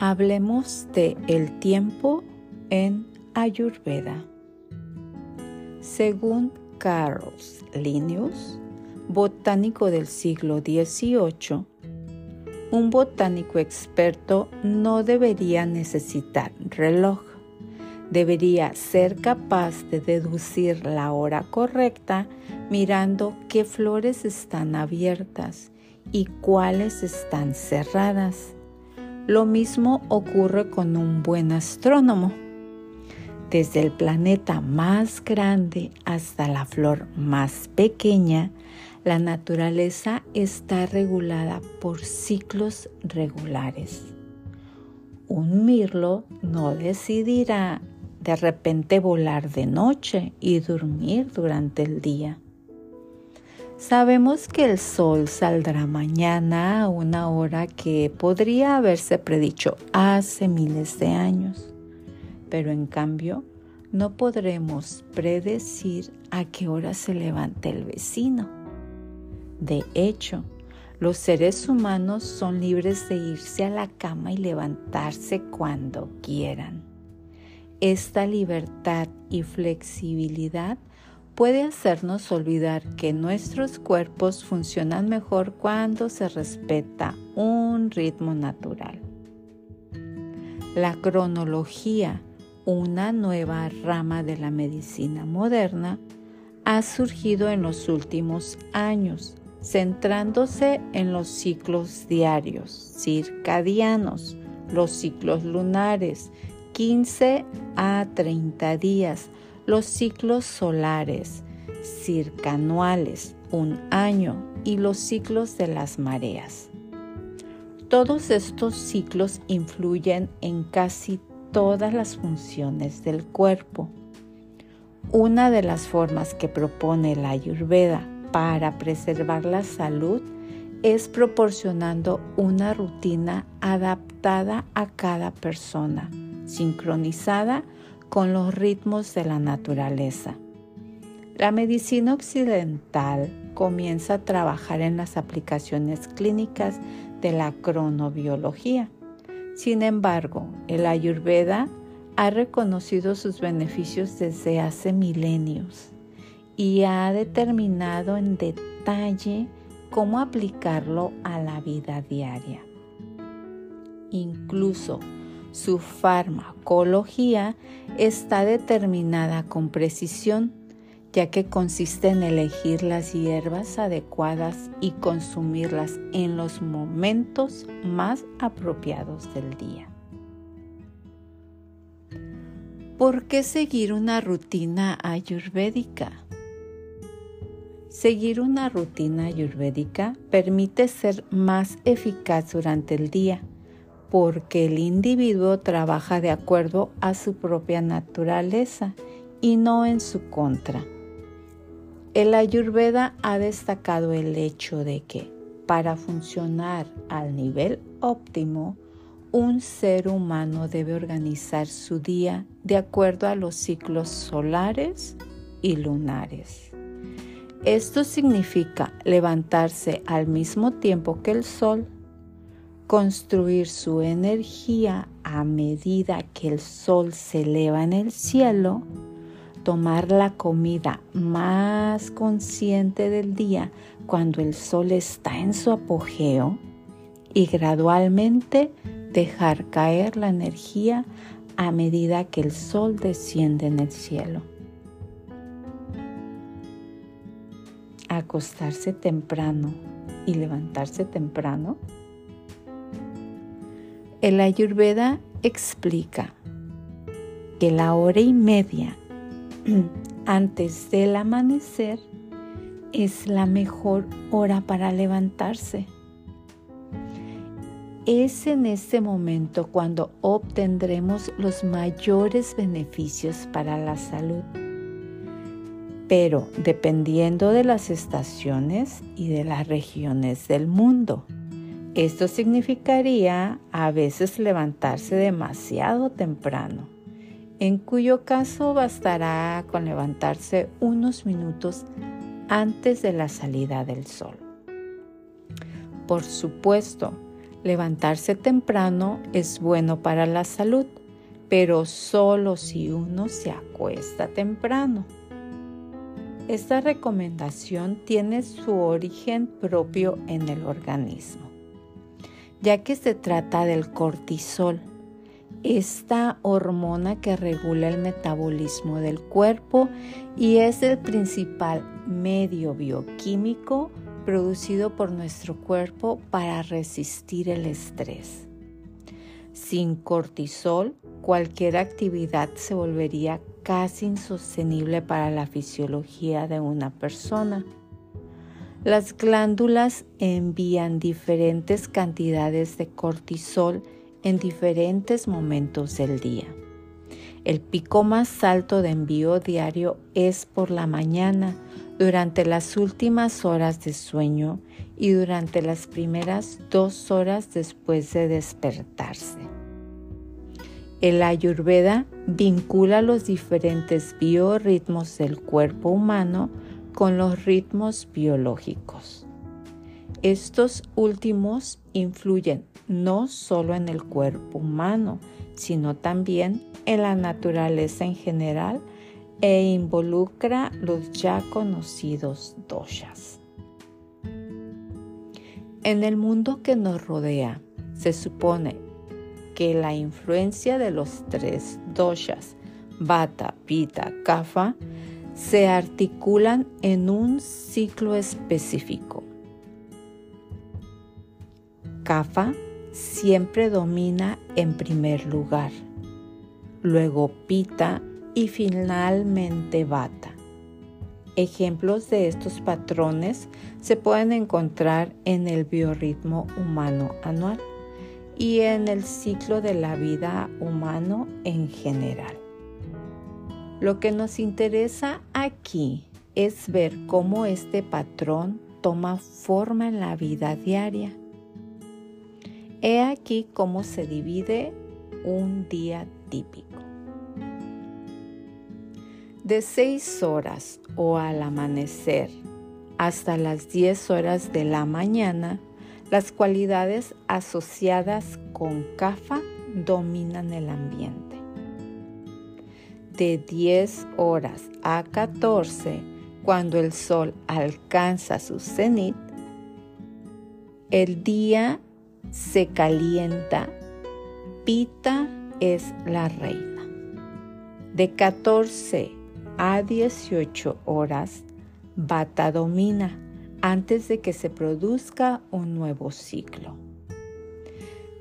Hablemos de el tiempo en Ayurveda. Según Carl Linnaeus, botánico del siglo XVIII, un botánico experto no debería necesitar reloj. Debería ser capaz de deducir la hora correcta mirando qué flores están abiertas y cuáles están cerradas. Lo mismo ocurre con un buen astrónomo. Desde el planeta más grande hasta la flor más pequeña, la naturaleza está regulada por ciclos regulares. Un mirlo no decidirá de repente volar de noche y dormir durante el día. Sabemos que el sol saldrá mañana a una hora que podría haberse predicho hace miles de años, pero en cambio no podremos predecir a qué hora se levante el vecino. De hecho, los seres humanos son libres de irse a la cama y levantarse cuando quieran. Esta libertad y flexibilidad puede hacernos olvidar que nuestros cuerpos funcionan mejor cuando se respeta un ritmo natural. La cronología, una nueva rama de la medicina moderna, ha surgido en los últimos años, centrándose en los ciclos diarios, circadianos, los ciclos lunares, 15 a 30 días, los ciclos solares, circanuales, un año y los ciclos de las mareas. Todos estos ciclos influyen en casi todas las funciones del cuerpo. Una de las formas que propone la Ayurveda para preservar la salud es proporcionando una rutina adaptada a cada persona, sincronizada con los ritmos de la naturaleza. La medicina occidental comienza a trabajar en las aplicaciones clínicas de la cronobiología. Sin embargo, el ayurveda ha reconocido sus beneficios desde hace milenios y ha determinado en detalle cómo aplicarlo a la vida diaria. Incluso su farmacología está determinada con precisión, ya que consiste en elegir las hierbas adecuadas y consumirlas en los momentos más apropiados del día. ¿Por qué seguir una rutina ayurvédica? Seguir una rutina ayurvédica permite ser más eficaz durante el día porque el individuo trabaja de acuerdo a su propia naturaleza y no en su contra. El ayurveda ha destacado el hecho de que para funcionar al nivel óptimo, un ser humano debe organizar su día de acuerdo a los ciclos solares y lunares. Esto significa levantarse al mismo tiempo que el sol construir su energía a medida que el sol se eleva en el cielo, tomar la comida más consciente del día cuando el sol está en su apogeo y gradualmente dejar caer la energía a medida que el sol desciende en el cielo. Acostarse temprano y levantarse temprano el ayurveda explica que la hora y media antes del amanecer es la mejor hora para levantarse. Es en este momento cuando obtendremos los mayores beneficios para la salud. Pero dependiendo de las estaciones y de las regiones del mundo. Esto significaría a veces levantarse demasiado temprano, en cuyo caso bastará con levantarse unos minutos antes de la salida del sol. Por supuesto, Levantarse temprano es bueno para la salud, pero solo si uno se acuesta temprano. Esta recomendación tiene su origen propio en el organismo, ya que se trata del cortisol, esta hormona que regula el metabolismo del cuerpo y es el principal medio bioquímico producido por nuestro cuerpo para resistir el estrés. Sin cortisol, cualquier actividad se volvería casi insostenible para la fisiología de una persona. Las glándulas envían diferentes cantidades de cortisol en diferentes momentos del día. El pico más alto de envío diario es por la mañana, durante las últimas horas de sueño y durante las primeras dos horas después de despertarse. El ayurveda vincula los diferentes biorritmos del cuerpo humano con los ritmos biológicos. Estos últimos influyen no solo en el cuerpo humano, sino también en la naturaleza en general e involucra los ya conocidos doshas. En el mundo que nos rodea, se supone que la influencia de los tres doshas, Vata, Pitta, Kapha, se articulan en un ciclo específico. Kapha siempre domina en primer lugar, luego Pitta y finalmente bata. Ejemplos de estos patrones se pueden encontrar en el biorritmo humano anual y en el ciclo de la vida humano en general. Lo que nos interesa aquí es ver cómo este patrón toma forma en la vida diaria. He aquí cómo se divide un día típico de 6 horas o al amanecer hasta las 10 horas de la mañana, las cualidades asociadas con CAFA dominan el ambiente. De 10 horas a 14, cuando el sol alcanza su cenit, el día se calienta, Pita es la reina. De 14 a 18 horas, Bata domina antes de que se produzca un nuevo ciclo.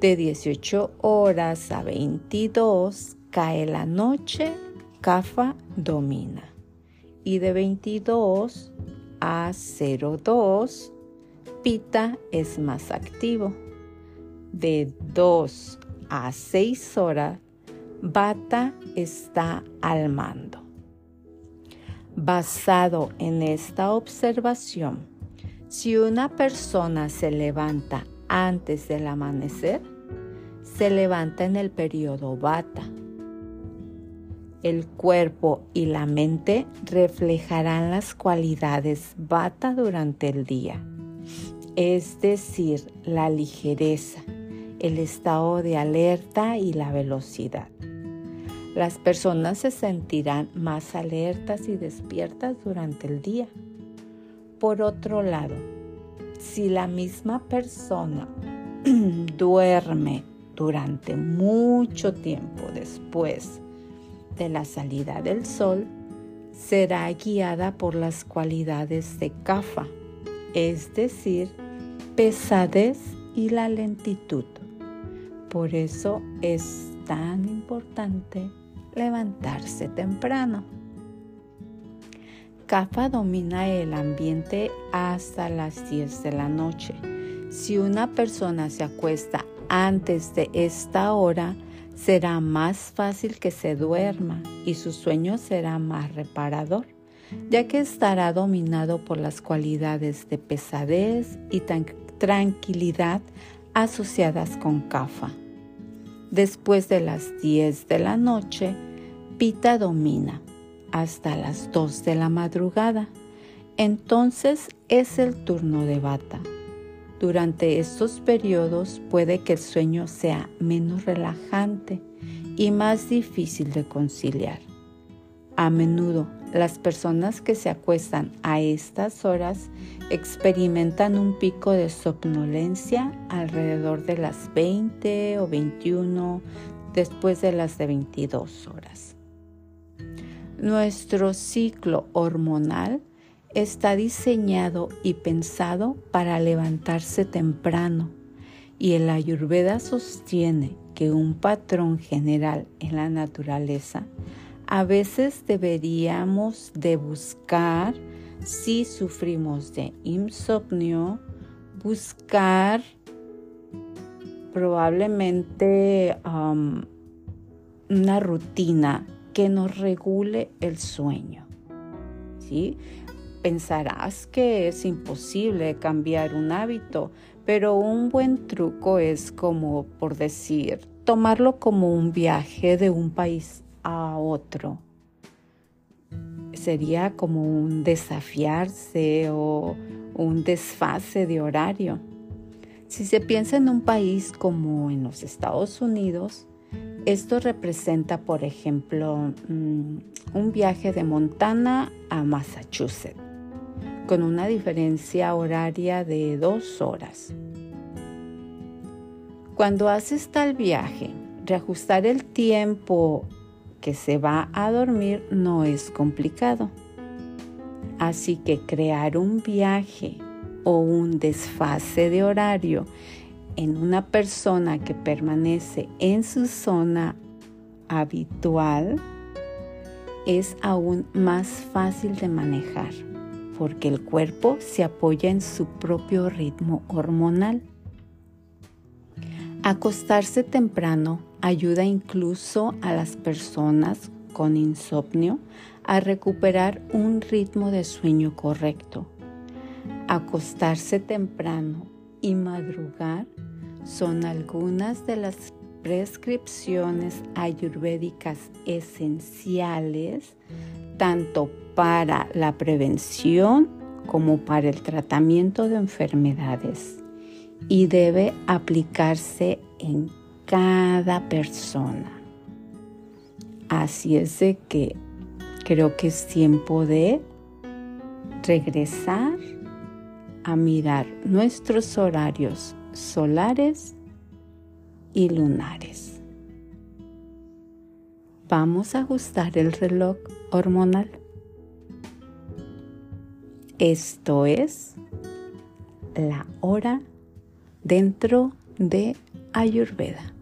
De 18 horas a 22 cae la noche, Kafa domina. Y de 22 a 02, Pita es más activo. De 2 a 6 horas, Bata está al mando. Basado en esta observación, si una persona se levanta antes del amanecer, se levanta en el periodo bata. El cuerpo y la mente reflejarán las cualidades bata durante el día, es decir, la ligereza, el estado de alerta y la velocidad las personas se sentirán más alertas y despiertas durante el día. Por otro lado, si la misma persona duerme durante mucho tiempo después de la salida del sol, será guiada por las cualidades de Kafa, es decir, pesadez y la lentitud. Por eso es tan importante levantarse temprano. Kafa domina el ambiente hasta las 10 de la noche. Si una persona se acuesta antes de esta hora, será más fácil que se duerma y su sueño será más reparador, ya que estará dominado por las cualidades de pesadez y tranquilidad asociadas con Kafa. Después de las 10 de la noche, Pita domina hasta las 2 de la madrugada. Entonces es el turno de Bata. Durante estos periodos puede que el sueño sea menos relajante y más difícil de conciliar. A menudo las personas que se acuestan a estas horas experimentan un pico de somnolencia alrededor de las 20 o 21 después de las de 22 horas. Nuestro ciclo hormonal está diseñado y pensado para levantarse temprano y el ayurveda sostiene que un patrón general en la naturaleza a veces deberíamos de buscar si sufrimos de insomnio, buscar probablemente um, una rutina que nos regule el sueño. ¿sí? Pensarás que es imposible cambiar un hábito, pero un buen truco es como, por decir, tomarlo como un viaje de un país a otro. Sería como un desafiarse o un desfase de horario. Si se piensa en un país como en los Estados Unidos, esto representa, por ejemplo, mm, un viaje de Montana a Massachusetts, con una diferencia horaria de dos horas. Cuando haces tal viaje, reajustar el tiempo que se va a dormir no es complicado. Así que crear un viaje o un desfase de horario en una persona que permanece en su zona habitual es aún más fácil de manejar porque el cuerpo se apoya en su propio ritmo hormonal. Acostarse temprano ayuda incluso a las personas con insomnio a recuperar un ritmo de sueño correcto. Acostarse temprano y madrugar son algunas de las prescripciones ayurvédicas esenciales tanto para la prevención como para el tratamiento de enfermedades y debe aplicarse en cada persona. Así es de que creo que es tiempo de regresar a mirar nuestros horarios solares y lunares. Vamos a ajustar el reloj hormonal. Esto es la hora dentro de Ayurveda.